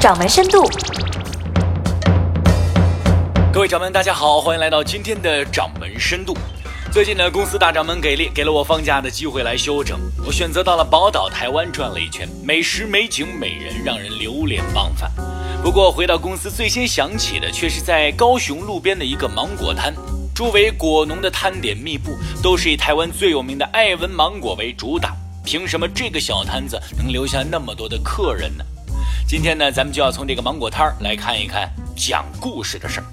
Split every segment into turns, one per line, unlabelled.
掌门深度。
各位掌门，大家好，欢迎来到今天的掌门深度。最近呢，公司大掌门给力，给了我放假的机会来休整。我选择到了宝岛台湾转了一圈，美食、美景、美人，让人流连忘返。不过回到公司，最先想起的却是在高雄路边的一个芒果摊，周围果农的摊点密布，都是以台湾最有名的爱文芒果为主打。凭什么这个小摊子能留下那么多的客人呢？今天呢，咱们就要从这个芒果摊儿来看一看讲故事的事儿。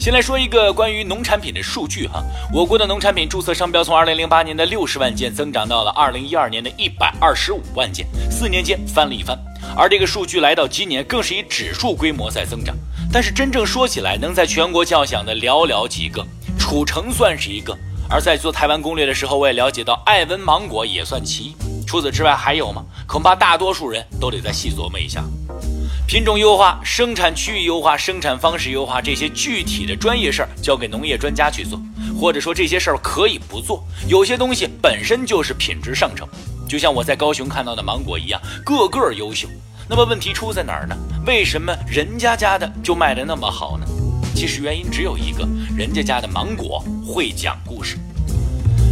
先来说一个关于农产品的数据哈，我国的农产品注册商标从二零零八年的六十万件增长到了二零一二年的一百二十五万件，四年间翻了一番。而这个数据来到今年，更是以指数规模在增长。但是真正说起来，能在全国叫响的寥寥几个，楚城算是一个。而在做台湾攻略的时候，我也了解到爱文芒果也算其一。除此之外还有吗？恐怕大多数人都得再细琢磨一下。品种优化、生产区域优化、生产方式优化，这些具体的专业事儿交给农业专家去做，或者说这些事儿可以不做。有些东西本身就是品质上乘，就像我在高雄看到的芒果一样，个个优秀。那么问题出在哪儿呢？为什么人家家的就卖得那么好呢？其实原因只有一个，人家家的芒果会讲故事。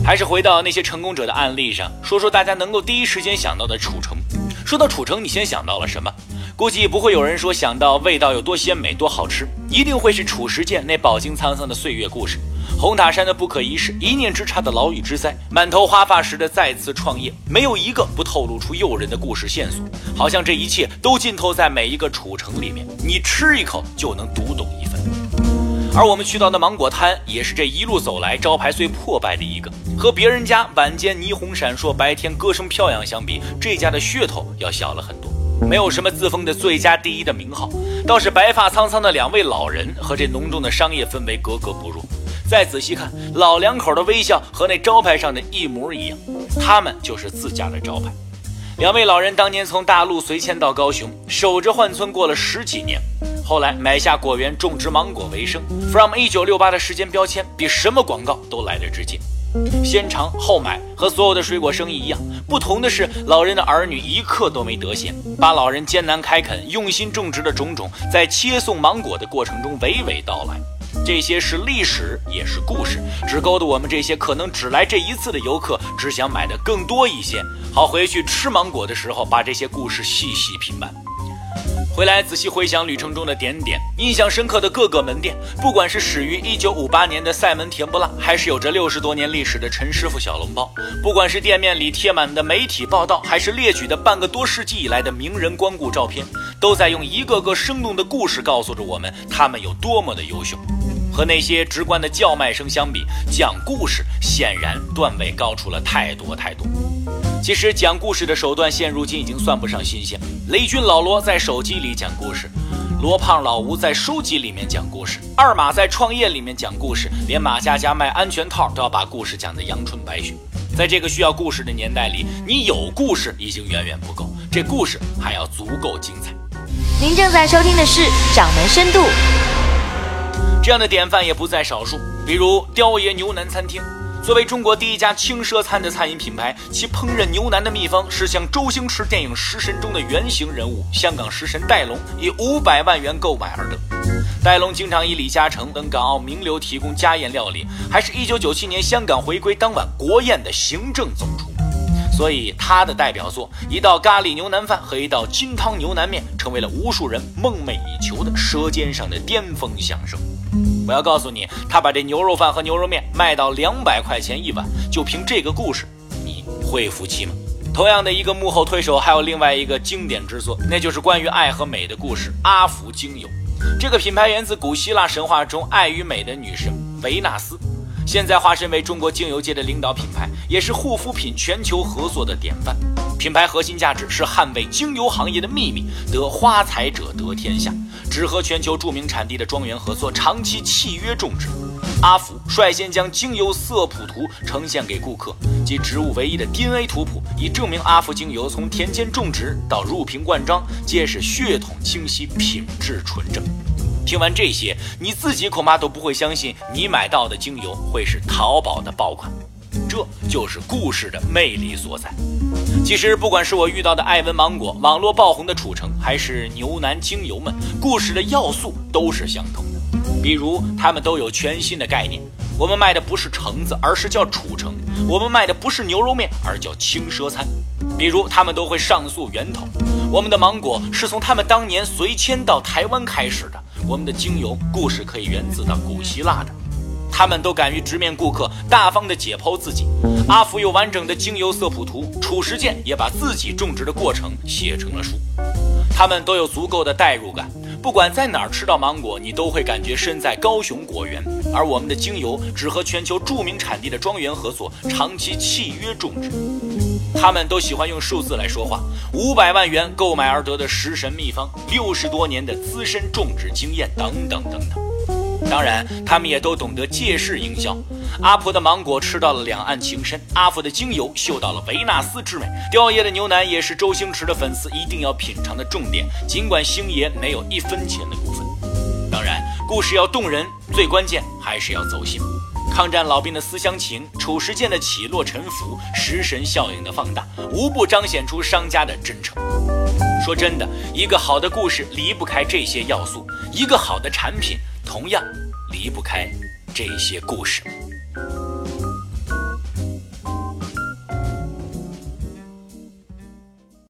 还是回到那些成功者的案例上，说说大家能够第一时间想到的楚城。说到楚城，你先想到了什么？估计不会有人说想到味道有多鲜美、多好吃，一定会是褚时健那饱经沧桑的岁月故事，红塔山的不可一世，一念之差的牢狱之灾，满头花发时的再次创业，没有一个不透露出诱人的故事线索。好像这一切都浸透在每一个褚城里面，你吃一口就能读懂一分。而我们去到的芒果摊，也是这一路走来招牌最破败的一个。和别人家晚间霓虹闪烁、白天歌声飘扬相比，这家的噱头要小了很多。没有什么自封的最佳第一的名号，倒是白发苍苍的两位老人和这浓重的商业氛围格格不入。再仔细看，老两口的微笑和那招牌上的一模一样，他们就是自家的招牌。两位老人当年从大陆随迁到高雄，守着换村过了十几年，后来买下果园，种植芒果为生。From 一九六八的时间标签，比什么广告都来得直接。先尝后买，和所有的水果生意一样，不同的是，老人的儿女一刻都没得闲，把老人艰难开垦、用心种植的种种，在切送芒果的过程中娓娓道来。这些是历史，也是故事，只勾得我们这些可能只来这一次的游客，只想买的更多一些，好回去吃芒果的时候，把这些故事细细品完。回来仔细回想旅程中的点点，印象深刻的各个门店，不管是始于一九五八年的赛门甜不辣，还是有着六十多年历史的陈师傅小笼包，不管是店面里贴满的媒体报道，还是列举的半个多世纪以来的名人光顾照片，都在用一个个生动的故事告诉着我们他们有多么的优秀。和那些直观的叫卖声相比，讲故事显然段位高出了太多太多。其实讲故事的手段现如今已经算不上新鲜。雷军老罗在手机里讲故事，罗胖老吴在书籍里面讲故事，二马在创业里面讲故事，连马佳佳卖安全套都要把故事讲得阳春白雪。在这个需要故事的年代里，你有故事已经远远不够，这故事还要足够精彩。
您正在收听的是《掌门深度》，
这样的典范也不在少数，比如雕爷牛腩餐厅。作为中国第一家轻奢餐的餐饮品牌，其烹饪牛腩的秘方是向周星驰电影《食神》中的原型人物香港食神戴龙以五百万元购买而得。戴龙经常以李嘉诚等港澳名流提供家宴料理，还是一九九七年香港回归当晚国宴的行政总厨。所以他的代表作一道咖喱牛腩饭和一道金汤牛腩面，成为了无数人梦寐以求的舌尖上的巅峰享受。我要告诉你，他把这牛肉饭和牛肉面卖到两百块钱一碗，就凭这个故事，你会服气吗？同样的一个幕后推手，还有另外一个经典之作，那就是关于爱和美的故事——阿福精油。这个品牌源自古希腊神话中爱与美的女神维纳斯，现在化身为中国精油界的领导品牌，也是护肤品全球合作的典范。品牌核心价值是捍卫精油行业的秘密，得花财者得天下。只和全球著名产地的庄园合作，长期契约种植。阿福率先将精油色谱图呈现给顾客，及植物唯一的 DNA 图谱，以证明阿福精油从田间种植到入瓶灌装，皆是血统清晰、品质纯正。听完这些，你自己恐怕都不会相信，你买到的精油会是淘宝的爆款。这就是故事的魅力所在。其实，不管是我遇到的艾文芒果、网络爆红的楚城，还是牛腩精油们，故事的要素都是相同的。比如，他们都有全新的概念。我们卖的不是橙子，而是叫楚城；我们卖的不是牛肉面，而叫轻奢餐。比如，他们都会上溯源头。我们的芒果是从他们当年随迁到台湾开始的。我们的精油故事可以源自到古希腊的。他们都敢于直面顾客，大方地解剖自己。阿福有完整的精油色谱图，褚时健也把自己种植的过程写成了书。他们都有足够的代入感，不管在哪儿吃到芒果，你都会感觉身在高雄果园。而我们的精油只和全球著名产地的庄园合作，长期契约种植。他们都喜欢用数字来说话，五百万元购买而得的食神秘方，六十多年的资深种植经验，等等等等。当然，他们也都懂得借势营销。阿婆的芒果吃到了两岸情深，阿福的精油嗅到了维纳斯之美。雕爷的牛腩也是周星驰的粉丝一定要品尝的重点，尽管星爷没有一分钱的股份。当然，故事要动人，最关键还是要走心。抗战老兵的思乡情，褚时健的起落沉浮，食神效应的放大，无不彰显出商家的真诚。说真的，一个好的故事离不开这些要素，一个好的产品。同样离不开这些故事。